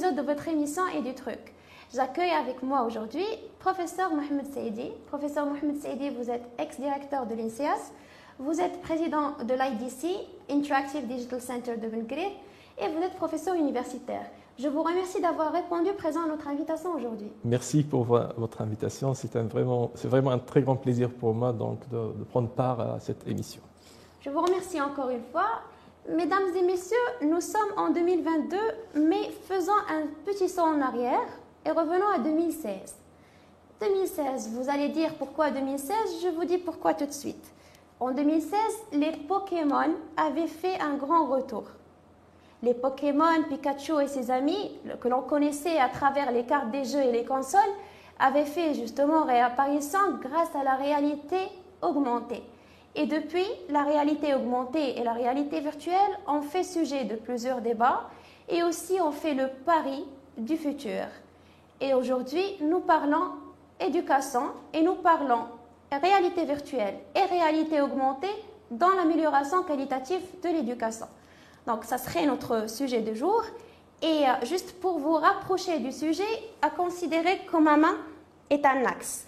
épisode de votre émission et du truc. J'accueille avec moi aujourd'hui professeur Mohamed Saidi. Professeur Mohamed Saidi, vous êtes ex-directeur de l'INSEAS, vous êtes président de l'IDC, Interactive Digital Center de Belgrade, et vous êtes professeur universitaire. Je vous remercie d'avoir répondu présent à notre invitation aujourd'hui. Merci pour votre invitation. C'est vraiment, vraiment un très grand plaisir pour moi donc, de, de prendre part à cette émission. Je vous remercie encore une fois. Mesdames et messieurs, nous sommes en 2022, mais faisons un petit saut en arrière et revenons à 2016. 2016, vous allez dire pourquoi 2016 Je vous dis pourquoi tout de suite. En 2016, les Pokémon avaient fait un grand retour. Les Pokémon, Pikachu et ses amis, que l'on connaissait à travers les cartes des jeux et les consoles, avaient fait justement réapparition grâce à la réalité augmentée. Et depuis, la réalité augmentée et la réalité virtuelle ont fait sujet de plusieurs débats et aussi ont fait le pari du futur. Et aujourd'hui, nous parlons éducation et nous parlons réalité virtuelle et réalité augmentée dans l'amélioration qualitative de l'éducation. Donc, ça serait notre sujet du jour. Et euh, juste pour vous rapprocher du sujet, à considérer que ma main est un axe.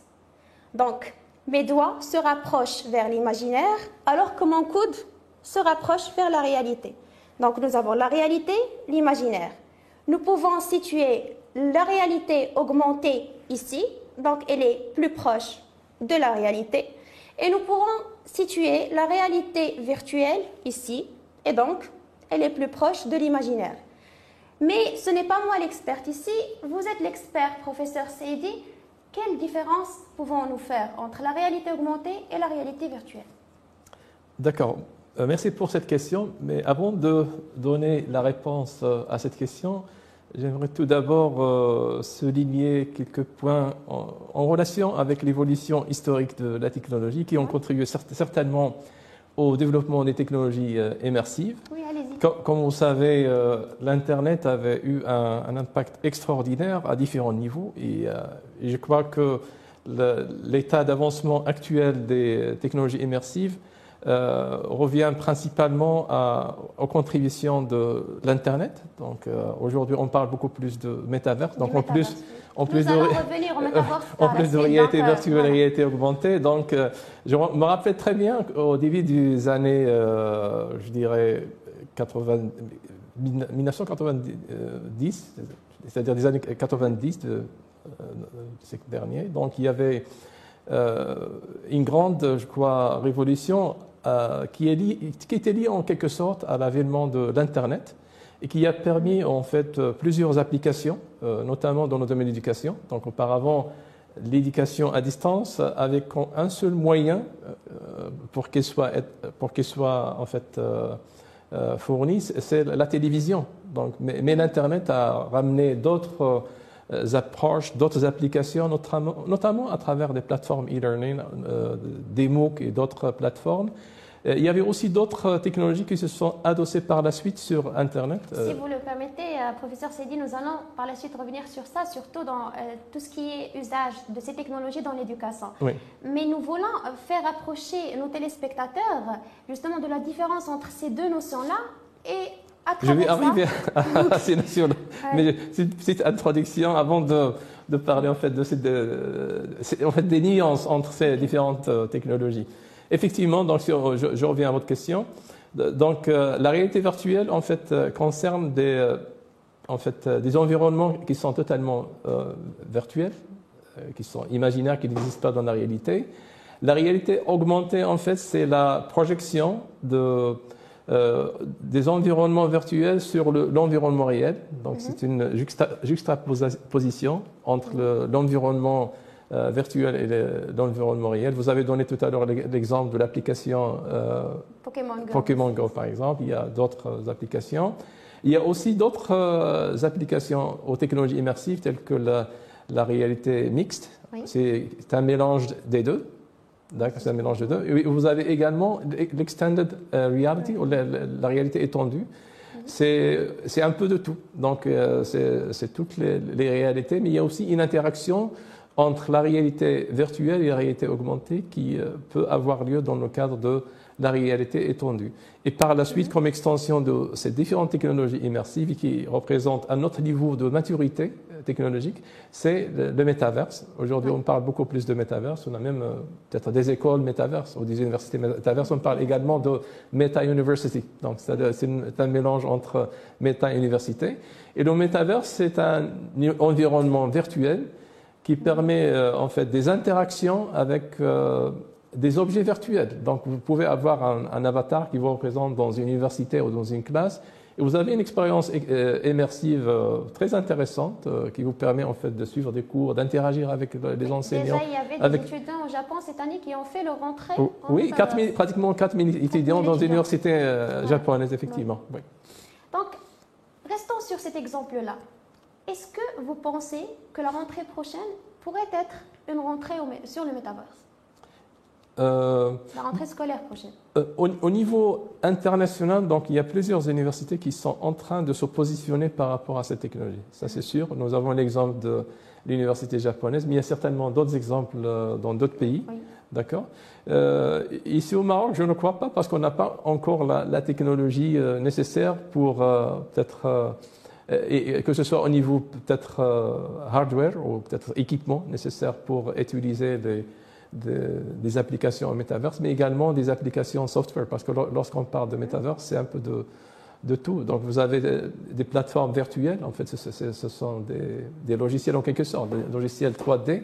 Donc, mes doigts se rapprochent vers l'imaginaire alors que mon coude se rapproche vers la réalité. Donc nous avons la réalité, l'imaginaire. Nous pouvons situer la réalité augmentée ici, donc elle est plus proche de la réalité. Et nous pourrons situer la réalité virtuelle ici, et donc elle est plus proche de l'imaginaire. Mais ce n'est pas moi l'expert ici, vous êtes l'expert, professeur Seidi. Quelle différence pouvons-nous faire entre la réalité augmentée et la réalité virtuelle? D'accord. Euh, merci pour cette question. Mais avant de donner la réponse euh, à cette question, j'aimerais tout d'abord euh, souligner quelques points en, relation avec l'évolution historique de la technologie qui ont contribué certainement au développement des technologies immersives. Oui. Comme, vous savez, l'Internet avait eu un, impact extraordinaire à différents niveaux et je crois que l'état d'avancement actuel des technologies immersives euh, revient principalement à, aux contributions de l'Internet. Donc euh, aujourd'hui, on parle beaucoup plus de métaverse. Donc en plus, en plus, de, en plus de réalité euh, virtuelle, voilà. réalité augmentée. Donc je me rappelle très bien au début des années, je dirais 80, 1990, c'est-à-dire des années 90, de, ces derniers. Donc il y avait euh, une grande, je crois, révolution euh, qui, était liée en quelque sorte à l'avènement de l'Internet et qui a permis en fait plusieurs applications, notamment dans le domaine de l'éducation. Donc auparavant, l'éducation à distance avec un seul moyen pour qu'elle soit, qu'elle soit en fait fournie, c'est la télévision. Donc, mais, l'Internet a ramené d'autres euh, approches, d'autres applications, notamment, notamment, à travers des plateformes e-learning, euh, des MOOC et d'autres plateformes. Euh, il y avait aussi d'autres technologies qui se sont adossées par la suite sur Internet. Si vous le permettez, professeur Sedi, nous allons par la suite revenir sur ça, surtout dans tout ce qui est usage de ces technologies dans l'éducation. Oui. Mais nous voulons faire approcher nos téléspectateurs justement de la différence entre ces deux notions-là et je vais arriver à, ces notions-là. Mais c'est une petite introduction avant de, de parler en fait, de, de, en fait des nuances entre ces différentes euh, technologies. Effectivement, donc, je, je, reviens à votre question. Donc, euh, la réalité virtuelle en fait euh, concerne des, en fait, des environnements qui sont totalement virtuels, qui sont imaginaires, qui n'existent pas dans la réalité. La réalité augmentée, en fait, c'est la projection de euh, des environnements virtuels sur l'environnement réel. Donc, mhm. c'est une juxtaposition entre l'environnement euh, virtuel et l'environnement réel. Vous avez donné tout à l'heure l'exemple de l'application euh, Pokémon, Go. par exemple. Il y a d'autres applications. Il y a aussi d'autres applications aux technologies immersives telles que la, réalité mixte. C'est un mélange des deux. D'accord, c'est un mélange de deux. Vous avez également l'extended euh, reality, la, réalité étendue. C'est un peu de tout. Donc, euh, c'est toutes les, les, réalités, mais il y a aussi une interaction entre la réalité virtuelle et la réalité augmentée qui euh, peut avoir lieu dans le cadre de la réalité étendue. Et par la suite, comme extension de ces différentes technologies immersives qui représentent un autre niveau de maturité euh, technologique, c'est le, métaverse. Aujourd'hui, on parle beaucoup plus de métaverse. On a même euh, peut-être des écoles métaverse ou des universités métaverse. On parle également de meta-university. Donc, c'est un mélange entre méta et université. Et le métaverse, c'est un environnement virtuel qui permet euh, en fait des interactions avec des objets virtuels. Donc, vous pouvez avoir un, avatar qui vous représente dans une université ou dans une classe. Et vous avez une expérience euh, immersive euh, très intéressante euh, qui vous permet en fait de suivre des cours, d'interagir avec les enseignants. Déjà, il y avait des étudiants au Japon cette année qui ont fait leur rentrée. Oh, oui, pratiquement 4000 étudiants dans une université japonaise, effectivement. Donc, restons sur cet exemple-là. Est-ce que vous pensez que la rentrée prochaine pourrait être une rentrée sur le métaverse euh, la rentrée scolaire prochaine. Euh, au, niveau international, donc, il y a plusieurs universités qui sont en train de se positionner par rapport à cette technologie. Ça, c'est sûr. Nous avons l'exemple de l'université japonaise, mais il y a certainement d'autres exemples euh, dans d'autres pays. D'accord Ici au Maroc, je ne crois pas parce qu'on n'a pas encore la, technologie nécessaire pour peut-être. Et, que ce soit au niveau peut-être hardware ou peut-être équipement nécessaire pour utiliser des applications en métaverse, mais également des applications software, parce que lorsqu'on parle de métaverse, c'est un peu de, de, tout. Donc vous avez des, plateformes virtuelles, en fait, ce, sont des, des, logiciels en quelque sorte, des logiciels 3D, mm-hmm.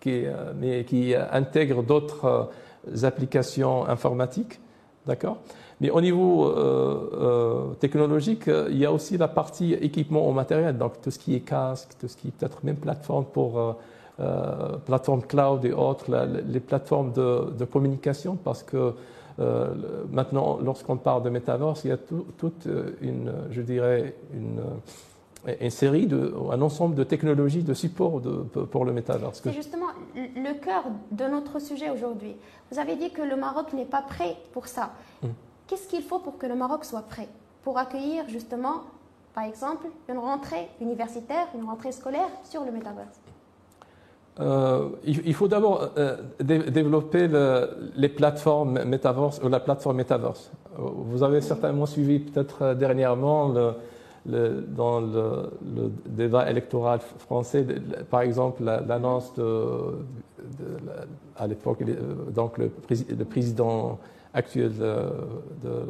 qui, euh, mais qui intègrent d'autres euh, applications informatiques, d'accord? Mais au niveau euh, technologique, il y a aussi la partie équipement au matériel, donc tout ce qui est casque, tout ce qui est peut-être même plateforme pour euh, plateformes cloud et autres, les plateformes de, communication, parce que euh, maintenant, lorsqu'on parle de metaverse, il y a toute une, je dirais, une, une série, de, un ensemble de technologies de support pour le metaverse. C'est justement le cœur de notre sujet aujourd'hui. Vous avez dit que le Maroc n'est pas prêt pour ça. Hum. Qu'est-ce qu'il faut pour que le Maroc soit prêt Pour accueillir justement, par exemple, une rentrée universitaire, une rentrée scolaire sur le metaverse euh, il, faut d'abord euh, développer les plateformes Metaverse ou la plateforme Metaverse. Vous avez certainement suivi peut-être euh, dernièrement dans le, débat électoral français, par exemple, l'annonce de, à l'époque, donc le, président actuel de,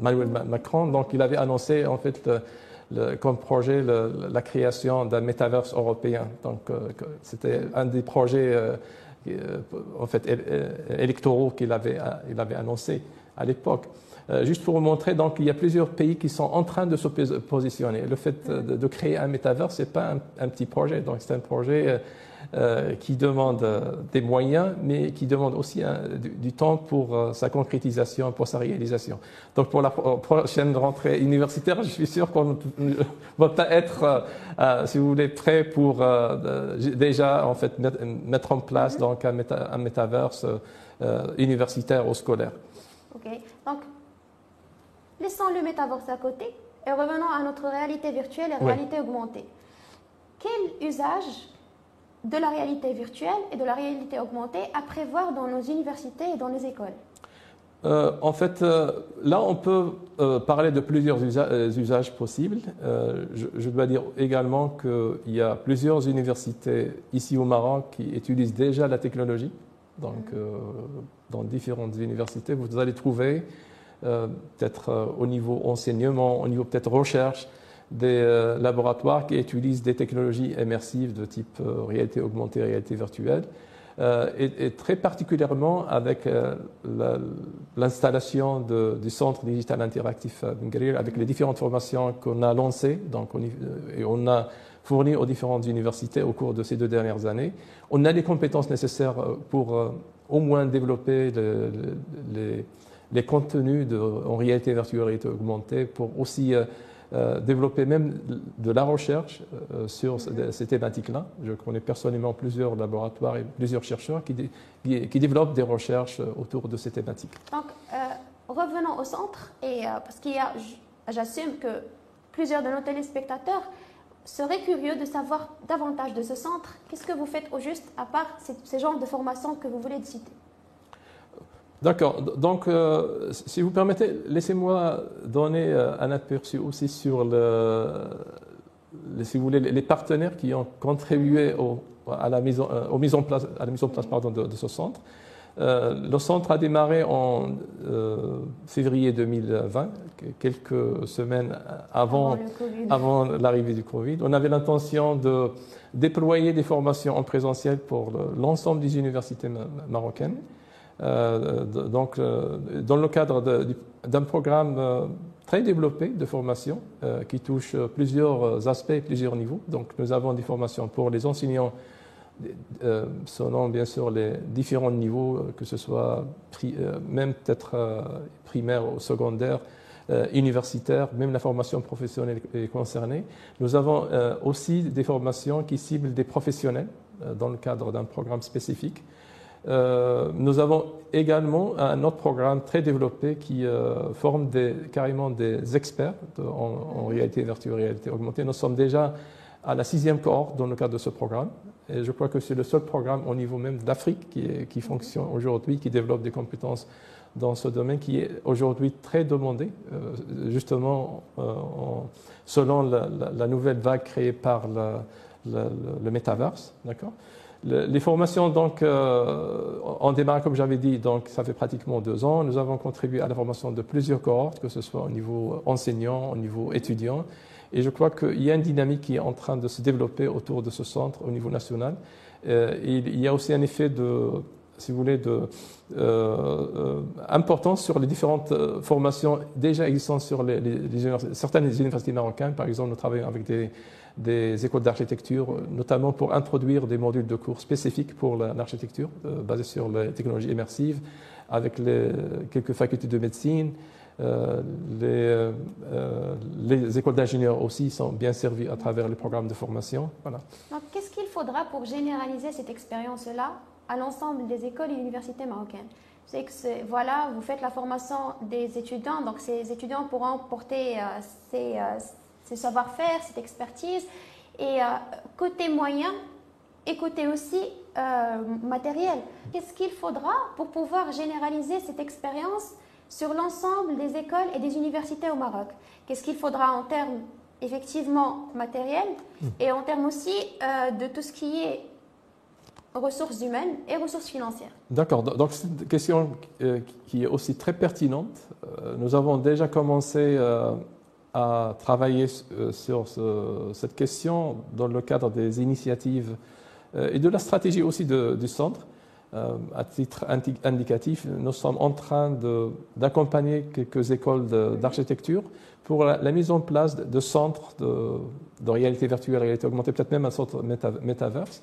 Emmanuel Macron, donc il avait annoncé en fait comme projet la création d'un métaverse européen. Donc, euh, c'était un des projets euh, euh, en fait, électoraux qu'il avait, il avait annoncé à l'époque. juste pour vous montrer, donc, il y a plusieurs pays qui sont en train de se positionner. Le fait de, créer un métaverse, ce n'est pas un, un, petit projet. Donc, c'est un projet euh, qui demande euh, des moyens, mais qui demande aussi du, temps pour euh, sa concrétisation, pour sa réalisation. Donc pour la prochaine rentrée universitaire, je suis sûr qu'on va pas être, si vous voulez, prêt pour déjà en fait mettre en place donc un, méta, un métaverse universitaire ou scolaire. Ok. Donc laissons le métaverse à côté et revenons à notre réalité virtuelle et réalité augmentée. Quel usage de la réalité virtuelle et de la réalité augmentée à prévoir dans nos universités et dans les écoles euh, en fait, euh, là, on peut euh, parler de plusieurs usages possibles. Je, dois dire également qu'il y a plusieurs universités ici au Maroc qui utilisent déjà la technologie. Donc, dans différentes universités, vous allez trouver peut-être au niveau enseignement, au niveau peut-être recherche, des euh, laboratoires qui utilisent des technologies immersives de type euh, réalité augmentée, réalité virtuelle, euh, et, très particulièrement avec l'installation du Centre digital interactif Ngrir, avec les différentes formations qu'on a lancées, donc on, et on a fourni aux différentes universités au cours de ces deux dernières années. On a les compétences nécessaires pour au moins développer les, contenus en réalité virtuelle, réalité augmentée, pour aussi développer même de la recherche euh, sur ces thématiques-là. Je connais personnellement plusieurs laboratoires et plusieurs chercheurs qui, qui, développent des recherches euh, autour de ces thématiques. Donc, revenons au centre, et, parce qu'il y a, j'assume que plusieurs de nos téléspectateurs seraient curieux de savoir davantage de ce centre. Qu'est-ce que vous faites au juste, à part ces, ces genres de formations que vous voulez citer? D'accord. Donc, si vous permettez, laissez-moi donner un aperçu aussi sur le, si vous voulez, les partenaires qui ont contribué au, à la mise, en, mise en place, à la mise en place pardon, de, ce centre. le centre a démarré en février 2020, quelques semaines avant, avant l'arrivée du Covid. On avait l'intention de déployer des formations en présentiel pour l'ensemble des universités marocaines. Euh, donc, euh, dans le cadre d'un programme euh, très développé de formation qui touche plusieurs aspects, plusieurs niveaux. Donc, nous avons des formations pour les enseignants selon bien sûr les différents niveaux, que ce soit même peut-être primaire ou secondaire, universitaire, même la formation professionnelle est concernée. Nous avons aussi des formations qui ciblent des professionnels dans le cadre d'un programme spécifique. Nous avons également un autre programme très développé qui forme des, carrément des experts en, réalité virtuelle, réalité augmentée. Nous sommes déjà à la sixième cohorte dans le cadre de ce programme. Et je crois que c'est le seul programme au niveau même d'Afrique qui, fonctionne aujourd'hui, qui développe des compétences dans ce domaine qui est aujourd'hui très demandé, euh, justement euh, selon la, nouvelle vague créée par le, metaverse. D'accord? Les formations, donc, euh, on démarre, comme j'avais dit, donc, ça fait pratiquement deux ans. Nous avons contribué à la formation de plusieurs cohortes, que ce soit au niveau enseignant, au niveau étudiant. Et je crois qu'il y a une dynamique qui est en train de se développer autour de ce centre au niveau national. il y a aussi un effet de si vous voulez, de, euh, euh, important sur les différentes euh, formations déjà existantes sur les, certaines universités marocaines. Par exemple, nous travaillons avec des, des écoles d'architecture, notamment pour introduire des modules de cours spécifiques pour l'architecture, basés sur les technologies immersives, avec les, quelques facultés de médecine. les, les, écoles d'ingénieurs aussi sont bien servies à travers les programmes de formation. Voilà. Qu'est-ce qu'il faudra pour généraliser cette expérience-là à l'ensemble des écoles et universités marocaines? C'est que voilà, vous faites la formation des étudiants, donc ces étudiants pourront porter euh, ces, euh, ces savoir-faire, cette expertise. Et euh, côté moyen et côté aussi matériel, qu'est-ce qu'il faudra pour pouvoir généraliser cette expérience sur l'ensemble des écoles et des universités au Maroc? Qu'est-ce qu'il faudra en termes effectivement matériels et en termes aussi de tout ce qui est ressources humaines et ressources financières? D'accord, donc c'est une question euh, qui est aussi très pertinente. Euh, nous avons déjà commencé euh, à travailler sur cette question dans le cadre des initiatives et de la stratégie aussi du centre. À titre indicatif, nous sommes en train d'accompagner quelques écoles d'architecture pour la, mise en place de, centres de, réalité virtuelle, réalité augmentée, peut-être même un centre métaverse,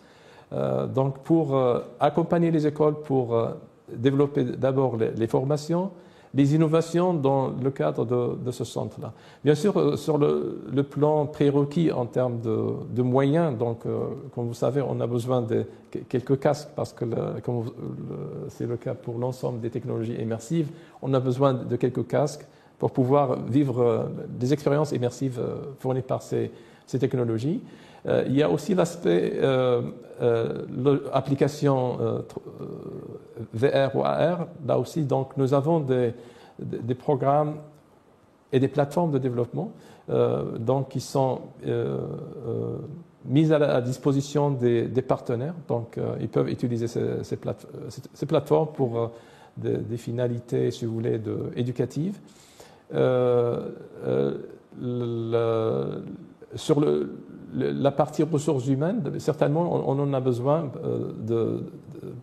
euh, donc pour euh, accompagner les écoles pour euh, développer d'abord les, formations, les innovations dans le cadre de, ce centre-là. Bien sûr, sur le, plan prérequis en termes de, moyens, donc comme vous savez, on a besoin de quelques casques parce que c'est le cas pour l'ensemble des technologies immersives, on a besoin de quelques casques pour pouvoir vivre des expériences immersives fournies par ces technologies. Euh, il y a aussi l'aspect euh, euh, application VR ou AR. Là aussi, donc, nous avons des, des programmes et des plateformes de développement donc, qui sont mises à la disposition des, partenaires. Donc, ils peuvent utiliser ces, plateformes pour des, finalités, si vous voulez, éducatives. sur le, la partie ressources humaines, certainement, on, en a besoin euh, de,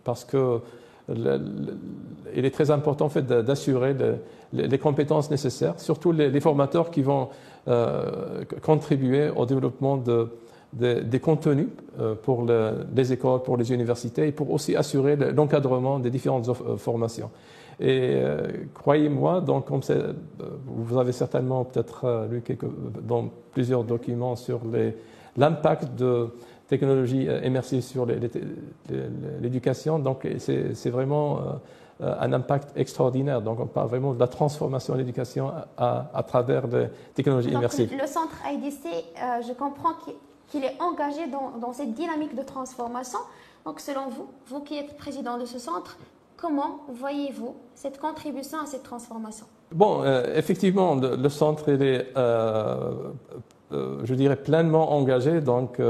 parce que il est très important en fait, d'assurer les, compétences nécessaires, surtout les, formateurs qui vont euh, contribuer au développement de, des contenus euh, pour les écoles, pour les universités et pour aussi assurer l'encadrement des différentes formations. Et croyez-moi, donc vous avez certainement peut-être lu quelques, dans plusieurs documents sur l'impact de technologies euh, immersives sur l'éducation. Donc, c'est vraiment euh, un impact extraordinaire. Donc, on parle vraiment de la transformation de l'éducation à, travers les technologies immersives. Le centre IDC, euh, je comprends qu'il est engagé dans, dans, cette dynamique de transformation. Donc, selon vous, vous qui êtes président de ce centre, Comment voyez-vous cette contribution à cette transformation? Bon, euh, effectivement, le, centre il est, euh, je dirais, pleinement engagé donc,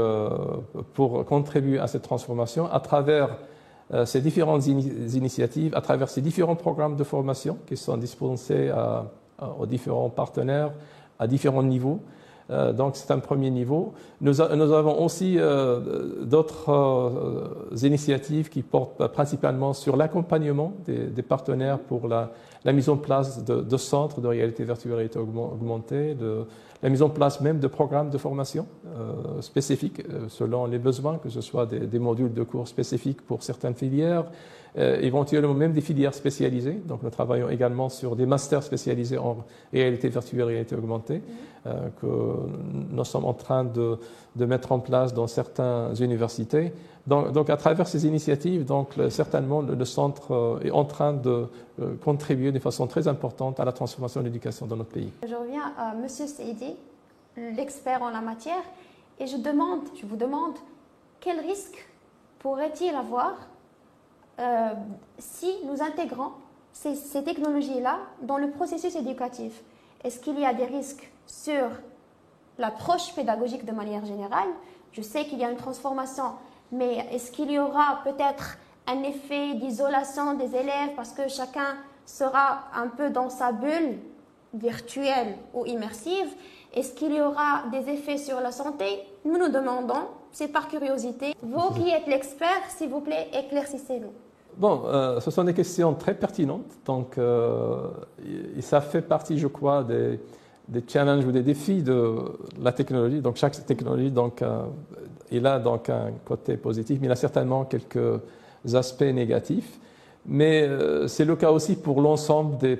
pour contribuer à cette transformation à travers ces différentes initiatives, à travers ces différents programmes de formation qui sont dispensés aux différents partenaires à différents niveaux. Euh, donc c'est un premier niveau. Nous, avons aussi euh, d'autres euh, initiatives qui portent principalement sur l'accompagnement des, partenaires pour la, mise en place de, centres de réalité virtuelle et augmentée, de, la mise en place même de programmes de formation spécifiques selon les besoins, que ce soit des, des, modules de cours spécifiques pour certaines filières, euh, éventuellement même des filières spécialisées. Donc nous travaillons également sur des masters spécialisés en réalité virtuelle, réalité augmentée, euh, que nous sommes en train de, de, mettre en place dans certaines universités. Donc, donc à travers ces initiatives, donc, certainement le, centre euh, est en train de contribuer de façon très importante à la transformation de l'éducation dans notre pays. Je reviens à M. Seidi, l'expert en la matière, et je, demande, je vous demande quel risque pourrait-il avoir euh, si nous intégrons ces, technologies-là dans le processus éducatif Est-ce qu'il y a des risques sur l'approche pédagogique de manière générale? Je sais qu'il y a une transformation, mais est-ce qu'il y aura peut-être un effet d'isolation des élèves parce que chacun sera un peu dans sa bulle virtuelle ou immersive? Est-ce qu'il y aura des effets sur la santé? Nous nous demandons, c'est par curiosité. Vous qui êtes l'expert, s'il vous plaît, éclaircissez-nous. Bon, euh, ce sont des questions très pertinentes. Donc, euh, ça fait partie, je crois, des, des, challenges ou des défis de la technologie. Donc, chaque technologie, donc, euh, il a donc un côté positif, mais il a certainement quelques aspects négatifs. Mais c'est le cas aussi pour l'ensemble des,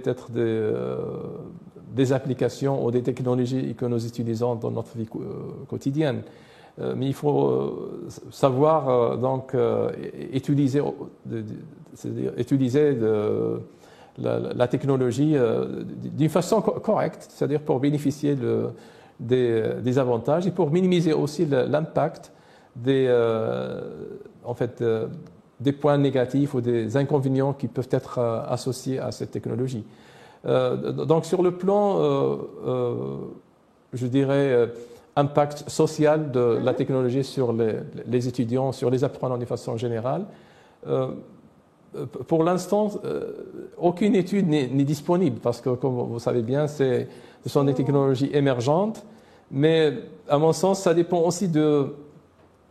des, applications ou des technologies que nous utilisons dans notre vie quotidienne. Euh, mais il faut euh, savoir euh, donc utiliser, utiliser de, la, technologie d'une façon correcte, c'est-à-dire pour bénéficier des, avantages et pour minimiser aussi l'impact des, en fait, des points négatifs ou des inconvénients qui peuvent être associés à cette technologie. donc sur le plan, je dirais, impact social de la technologie sur les, étudiants, sur les apprenants de façon générale. Euh, pour l'instant, euh, aucune étude n'est disponible parce que, comme vous savez bien, ce sont des technologies émergentes. Mais à mon sens, ça dépend aussi de,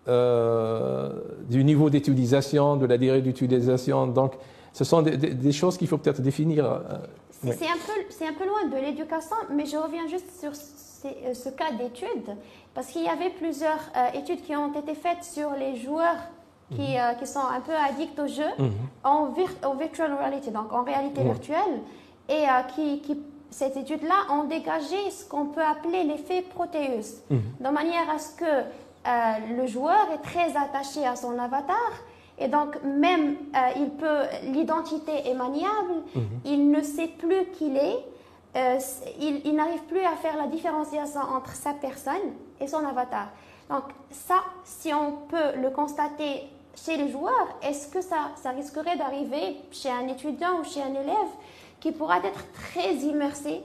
euh, du niveau d'utilisation, de la durée d'utilisation. Donc, ce sont des, choses qu'il faut peut-être définir. C'est un, un, peu loin de l'éducation, mais je reviens juste sur euh, ce cas d'étude parce qu'il y avait plusieurs euh, études qui ont été faites sur les joueurs qui, mhm. euh, qui sont un peu addicts au jeu mhm. en, virtual reality, donc en réalité virtuelle, et qui, qui, cette étude-là ont dégagé ce qu'on peut appeler l'effet Proteus, mhm. de manière à ce que le joueur est très attaché à son avatar. Et donc, même il peut, l'identité est maniable, il ne sait plus qui il est, euh, il, n'arrive plus à faire la différenciation entre sa personne et son avatar. Donc ça, si on peut le constater chez les joueurs, est-ce que ça, ça risquerait d'arriver chez un étudiant ou chez un élève qui pourra être très immersé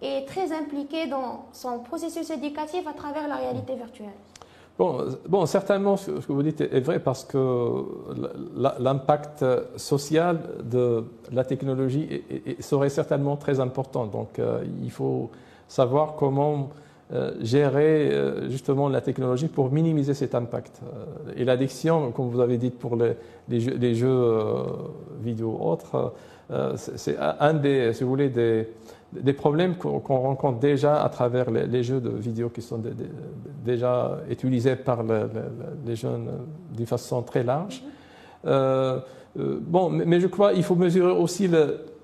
et très impliqué dans son processus éducatif à travers la réalité virtuelle? Bon, certainement, ce que vous dites est vrai parce que l'impact social de la technologie serait certainement très important. Donc, euh, il faut savoir comment euh, gérer euh, justement la technologie pour minimiser cet impact. et l'addiction, comme vous avez dit pour les, jeux, les jeux vidéo autres, c'est un des, si vous voulez, des des problèmes qu'on rencontre déjà à travers les, jeux de vidéo qui sont déjà utilisés par les jeunes d'une façon très large. Euh, euh, bon, mais, je crois qu'il faut mesurer aussi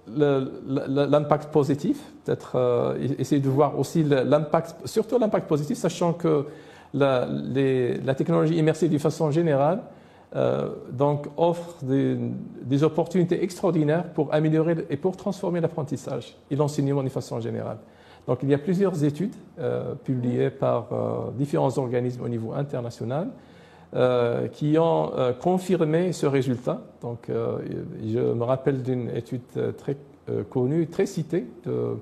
l'impact positif, peut-être euh, essayer de voir aussi l'impact, surtout l'impact positif, sachant que la, la technologie immersive d'une façon générale euh, donc offre des, opportunités extraordinaires pour améliorer et pour transformer l'apprentissage et l'enseignement de façon générale. Donc il y a plusieurs études euh, publiées par euh, différents organismes au niveau international qui ont confirmé ce résultat. Donc, je me rappelle d'une étude très connue, très citée de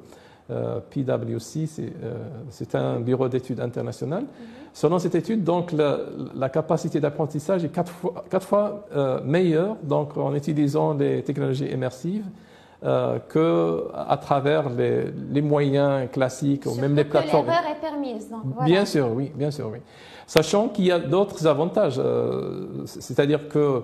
PwC, c'est un bureau d'études international. Mm-hmm. Selon cette étude, donc, la, capacité d'apprentissage est quatre fois, quatre fois euh, meilleure donc, en utilisant les technologies immersives euh, qu'à travers les, les, moyens classiques ou même les plateformes. l'erreur est permise. Donc, voilà. Bien sûr, oui, bien sûr, oui. Sachant qu'il y a d'autres avantages, euh, c'est-à-dire que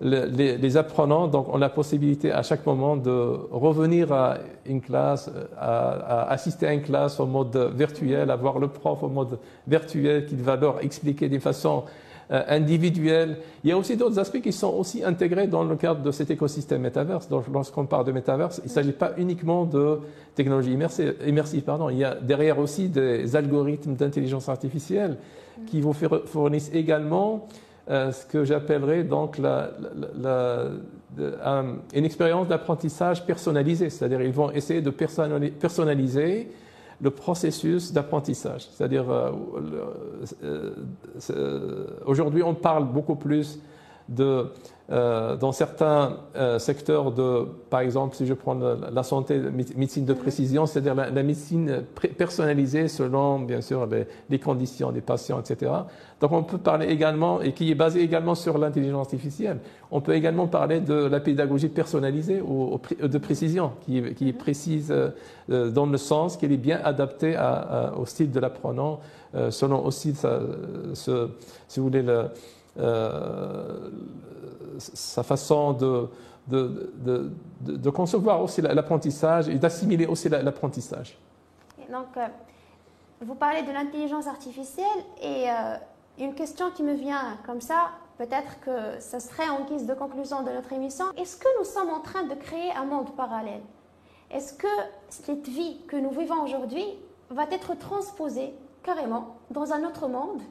les, apprenants donc, ont la possibilité à chaque moment de revenir à une classe, à, assister à une classe en mode virtuel, à voir le prof en mode virtuel qui va leur expliquer de façon euh, individuelle. Il y a aussi d'autres aspects qui sont aussi intégrés dans le cadre de cet écosystème métaverse. Lorsqu'on parle de métaverse, il ne s'agit pas uniquement de technologie immersive. Il y a derrière aussi des algorithmes d'intelligence artificielle qui vous fournissent également euh, ce que j'appellerais donc la, une expérience d'apprentissage personnalisée, c'est-à-dire ils vont essayer de personnaliser le processus d'apprentissage. C'est-à-dire, euh, euh, aujourd'hui, on parle beaucoup plus de euh, dans certains euh, secteurs de, par exemple, si je prends la, santé, médecine de précision, c'est-à-dire la, médecine personnalisée selon, bien sûr, les, conditions des patients, etc. Donc, on peut parler également, et qui est basé également sur l'intelligence artificielle, on peut également parler de la pédagogie personnalisée ou, de précision, qui, qui est précise euh, dans le sens qu'elle est bien adaptée au style de l'apprenant, selon aussi, ce, si vous voulez, le, euh, sa façon de, de, de, concevoir aussi l'apprentissage et d'assimiler aussi l'apprentissage. Donc, euh, vous parlez de l'intelligence artificielle et euh, une question qui me vient comme ça, peut-être que ce serait en guise de conclusion de notre émission. Est-ce que nous sommes en train de créer un monde parallèle? Est-ce que cette vie que nous vivons aujourd'hui va être transposée carrément dans un autre monde?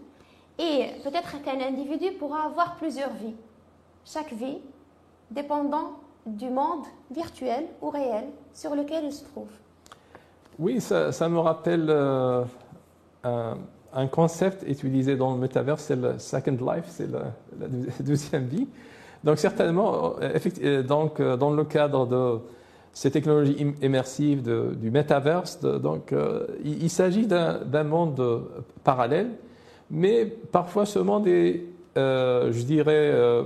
Et peut-être qu'un individu pourra avoir plusieurs vies, chaque vie dépendant du monde virtuel ou réel sur lequel il se trouve. Oui, ça, me rappelle euh, un, concept utilisé dans le métavers, c'est le second life, c'est la, deuxième vie. Donc certainement, euh, euh, donc, dans le cadre de ces technologies immersives du métaverse, donc, il, il s'agit d'un monde parallèle mais parfois ce monde est, euh, je dirais, euh,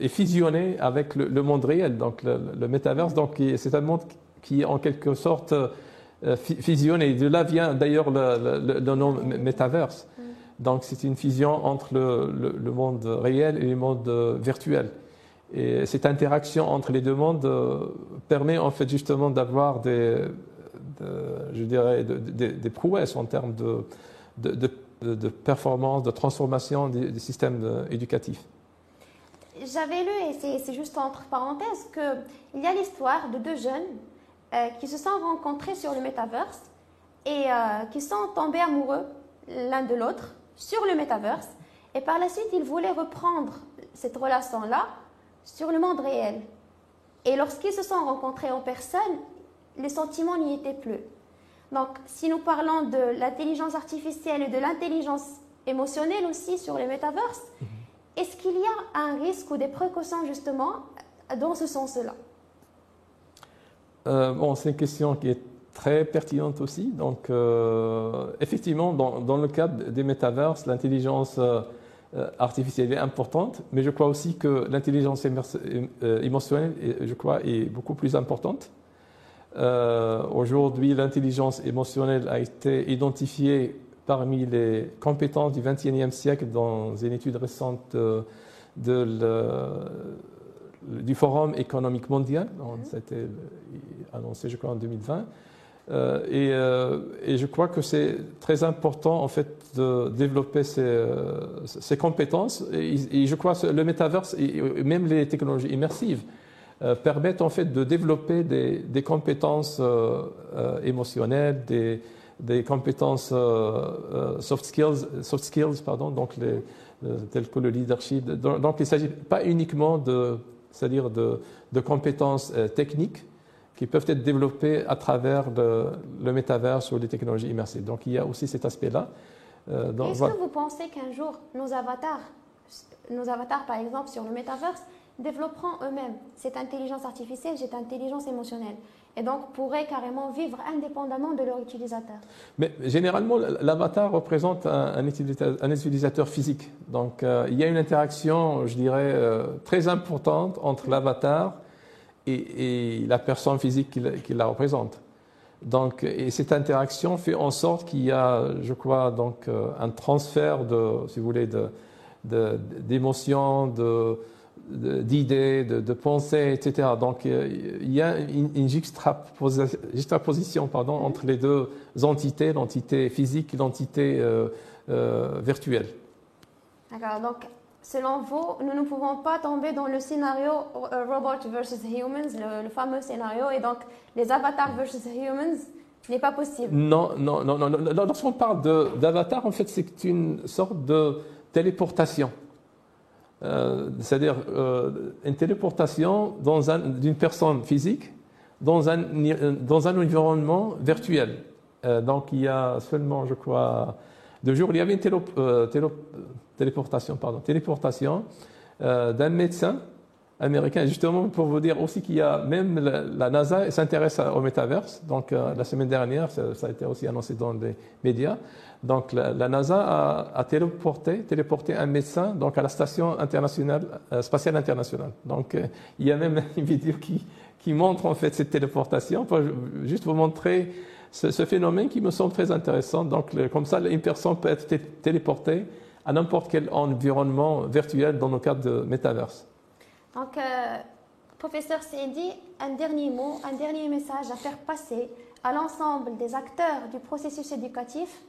est fusionné avec le, monde réel, donc le, le métaverse. Donc c'est un monde qui est en quelque sorte euh, fusionné. De là vient d'ailleurs le, nom métaverse. Mm. Donc c'est une fusion entre le, monde réel et le monde virtuel. Et cette interaction entre les deux mondes permet en fait justement d'avoir des, je dirais, des prouesses en termes de, de de, performance, de transformation du, système euh, éducatif. J'avais lu, et c'est juste entre parenthèses, qu'il y a l'histoire de deux jeunes euh, qui se sont rencontrés sur le metaverse et euh, qui sont tombés amoureux l'un de l'autre sur le metaverse. Et par la suite, ils voulaient reprendre cette relation-là sur le monde réel. Et lorsqu'ils se sont rencontrés en personne, les sentiments n'y étaient plus. Donc, si nous parlons de l'intelligence artificielle et de l'intelligence émotionnelle aussi sur les métaverses, mhm. est-ce qu'il y a un risque ou des précautions justement dans ce sens-là? Euh, Bon, c'est une question qui est très pertinente aussi. Donc, euh, effectivement, dans, le cadre des métaverses, l'intelligence euh, artificielle est importante, mais je crois aussi que l'intelligence émotionnelle, je crois, est beaucoup plus importante. Euh, aujourd'hui, l'intelligence émotionnelle a été identifiée parmi les compétences du XXIe siècle dans une étude récente du Forum économique mondial. Mhm. Ça a été annoncé, je crois, en 2020. Euh, euh, et, je crois que c'est très important en fait de développer ces, ces compétences. Et, je crois que le métaverse et même les technologies immersives euh, permettent en fait de développer des, des compétences euh, euh, émotionnelles, des, des compétences soft skills, soft skills pardon, donc les, telles que le leadership. Donc il ne s'agit pas uniquement de, c'est-à-dire de, de, compétences techniques qui peuvent être développées à travers le, le métaverse ou les technologies immersives. Donc il y a aussi cet aspect-là. Est-ce que vous pensez qu'un jour nos avatars nos avatars, par exemple, sur le metaverse, développeront eux-mêmes cette intelligence artificielle, cette intelligence émotionnelle. Et donc pourraient carrément vivre indépendamment de leur utilisateur. Mais généralement, l'avatar représente un, utilisateur, physique. Donc euh, il y a une interaction, je dirais, euh, très importante entre l'avatar et, la personne physique qui, la représente. Donc, et cette interaction fait en sorte qu'il y a, je crois, donc, euh, un transfert de, si vous voulez, d'émotions, de, d'idées, de, pensées, etc. Donc il y a une, juxtaposition, pardon, entre les deux entités, l'entité physique et l'entité euh, euh, virtuelle. D'accord, donc selon vous, nous ne pouvons pas tomber dans le scénario euh, robot versus humans, le, fameux scénario, et donc les avatars versus humans n'est pas possible. Non, non, non, non. non. Lorsqu'on parle d'avatar, en fait, c'est une sorte de téléportation. Euh, c'est-à-dire euh, une téléportation d'une personne physique dans un, dans un environnement virtuel. Euh, donc il y a seulement, je crois, deux jours, il y avait une téléportation, pardon, téléportation d'un médecin américain, justement pour vous dire aussi qu'il y a même la, NASA s'intéresse au métaverse. Donc la semaine dernière, ça, a été aussi annoncé dans les médias. Donc la, NASA a, téléporté, téléporté, un médecin donc à la station internationale, euh, spatiale internationale. Donc euh, il y a même une vidéo qui, montre en fait cette téléportation pour juste vous montrer ce, phénomène qui me semble très intéressant. Donc comme ça, une personne peut être téléportée à n'importe quel environnement virtuel dans le cadre de Metaverse. Donc, euh, professeur Seydi, un dernier mot, un dernier message à faire passer à l'ensemble des acteurs du processus éducatif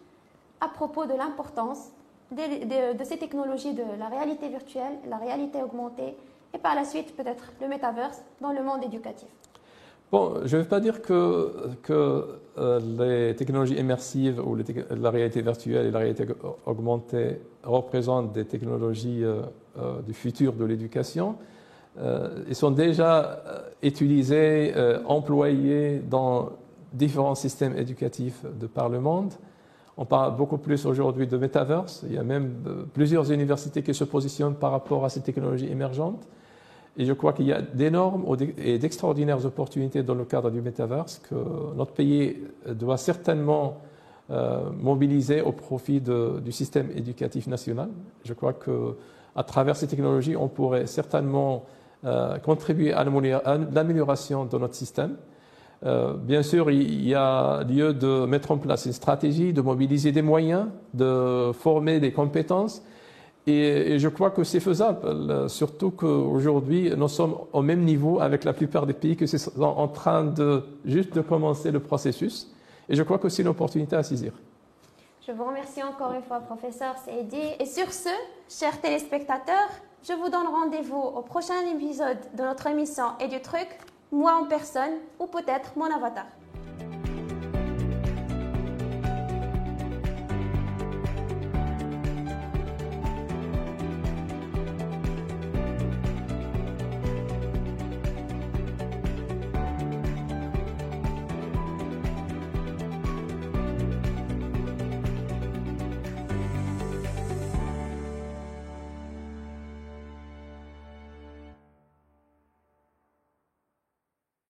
à propos de l'importance de, ces technologies de la réalité virtuelle, la réalité augmentée et par la suite peut-être le métaverse dans le monde éducatif. Bon, je ne veux pas dire que, que euh, les technologies immersives ou la réalité virtuelle et la réalité augmentée représentent des technologies euh, du futur de l'éducation. Ils sont déjà utilisés, employés dans différents systèmes éducatifs de par le monde. On parle beaucoup plus aujourd'hui de metaverse. Il y a même euh, plusieurs universités qui se positionnent par rapport à ces technologies émergentes. Et je crois qu'il y a d'énormes et d'extraordinaires opportunités dans le cadre du metaverse que notre pays doit certainement euh, mobiliser au profit du système éducatif national. Je crois qu'à travers ces technologies, on pourrait certainement euh, contribuer à l'amélioration de notre système. Euh, bien sûr, il y a lieu de mettre en place une stratégie, de mobiliser des moyens, de former des compétences. Et, je crois que c'est faisable, surtout qu'aujourd'hui, nous sommes au même niveau avec la plupart des pays qui sont en train de juste de commencer le processus. Et je crois que c'est une opportunité à saisir. Je vous remercie encore une fois, professeur Seidi. Et sur ce, chers téléspectateurs, je vous donne rendez-vous au prochain épisode de notre émission Et du truc moi en personne ou peut-être mon avatar.